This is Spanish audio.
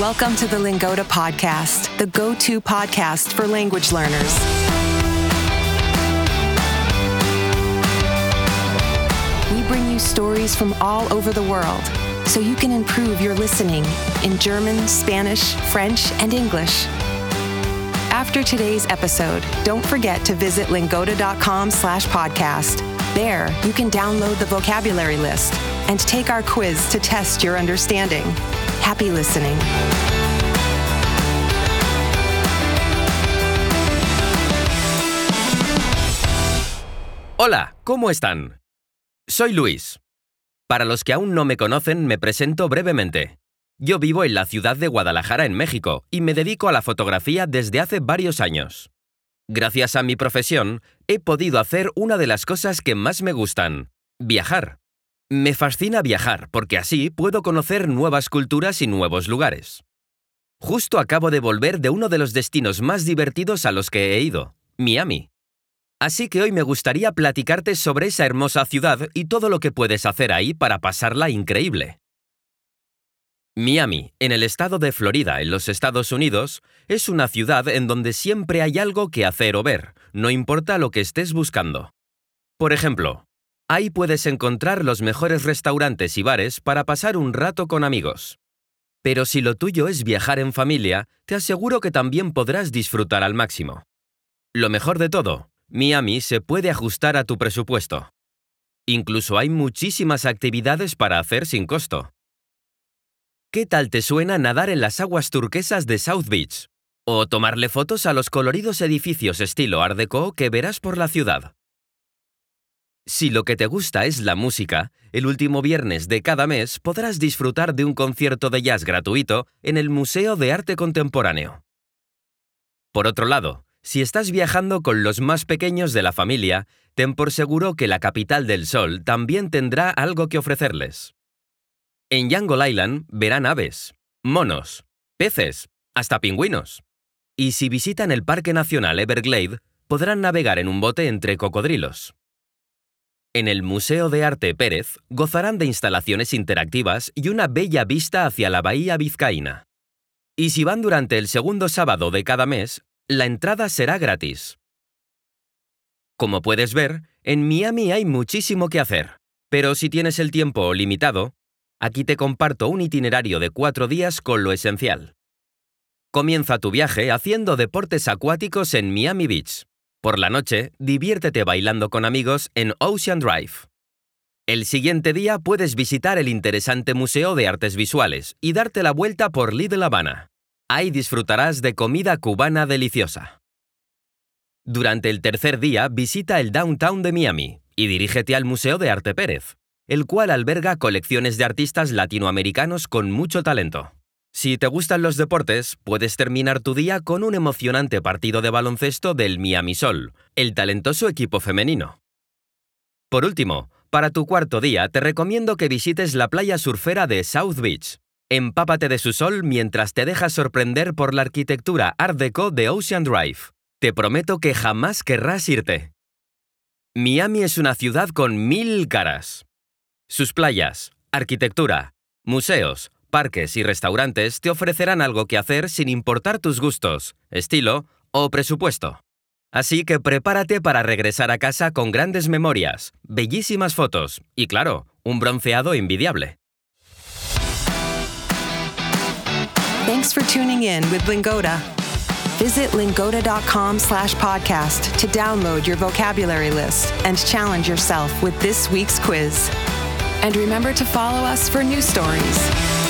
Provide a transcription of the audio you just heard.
Welcome to the Lingoda Podcast, the go to podcast for language learners. We bring you stories from all over the world so you can improve your listening in German, Spanish, French, and English. After today's episode, don't forget to visit lingoda.com slash podcast. There, you can download the vocabulary list and take our quiz to test your understanding. Happy listening. Hola, ¿cómo están? Soy Luis. Para los que aún no me conocen, me presento brevemente. Yo vivo en la ciudad de Guadalajara, en México, y me dedico a la fotografía desde hace varios años. Gracias a mi profesión, he podido hacer una de las cosas que más me gustan, viajar. Me fascina viajar porque así puedo conocer nuevas culturas y nuevos lugares. Justo acabo de volver de uno de los destinos más divertidos a los que he ido, Miami. Así que hoy me gustaría platicarte sobre esa hermosa ciudad y todo lo que puedes hacer ahí para pasarla increíble. Miami, en el estado de Florida, en los Estados Unidos, es una ciudad en donde siempre hay algo que hacer o ver, no importa lo que estés buscando. Por ejemplo, ahí puedes encontrar los mejores restaurantes y bares para pasar un rato con amigos. Pero si lo tuyo es viajar en familia, te aseguro que también podrás disfrutar al máximo. Lo mejor de todo, Miami se puede ajustar a tu presupuesto. Incluso hay muchísimas actividades para hacer sin costo. ¿Qué tal te suena nadar en las aguas turquesas de South Beach? O tomarle fotos a los coloridos edificios estilo Art Deco que verás por la ciudad. Si lo que te gusta es la música, el último viernes de cada mes podrás disfrutar de un concierto de jazz gratuito en el Museo de Arte Contemporáneo. Por otro lado, si estás viajando con los más pequeños de la familia, ten por seguro que la capital del sol también tendrá algo que ofrecerles. En Jungle Island verán aves, monos, peces, hasta pingüinos. Y si visitan el Parque Nacional Everglade, podrán navegar en un bote entre cocodrilos. En el Museo de Arte Pérez gozarán de instalaciones interactivas y una bella vista hacia la bahía vizcaína. Y si van durante el segundo sábado de cada mes, la entrada será gratis. Como puedes ver, en Miami hay muchísimo que hacer, pero si tienes el tiempo limitado, aquí te comparto un itinerario de cuatro días con lo esencial. Comienza tu viaje haciendo deportes acuáticos en Miami Beach. Por la noche, diviértete bailando con amigos en Ocean Drive. El siguiente día puedes visitar el interesante Museo de Artes Visuales y darte la vuelta por Little Habana. Ahí disfrutarás de comida cubana deliciosa. Durante el tercer día visita el downtown de Miami y dirígete al Museo de Arte Pérez, el cual alberga colecciones de artistas latinoamericanos con mucho talento. Si te gustan los deportes, puedes terminar tu día con un emocionante partido de baloncesto del Miami Sol, el talentoso equipo femenino. Por último, para tu cuarto día te recomiendo que visites la playa surfera de South Beach, Empápate de su sol mientras te dejas sorprender por la arquitectura Art Deco de Ocean Drive. Te prometo que jamás querrás irte. Miami es una ciudad con mil caras. Sus playas, arquitectura, museos, parques y restaurantes te ofrecerán algo que hacer sin importar tus gustos, estilo o presupuesto. Así que prepárate para regresar a casa con grandes memorias, bellísimas fotos y, claro, un bronceado envidiable. Thanks for tuning in with Lingoda. Visit lingoda.com slash podcast to download your vocabulary list and challenge yourself with this week's quiz. And remember to follow us for new stories.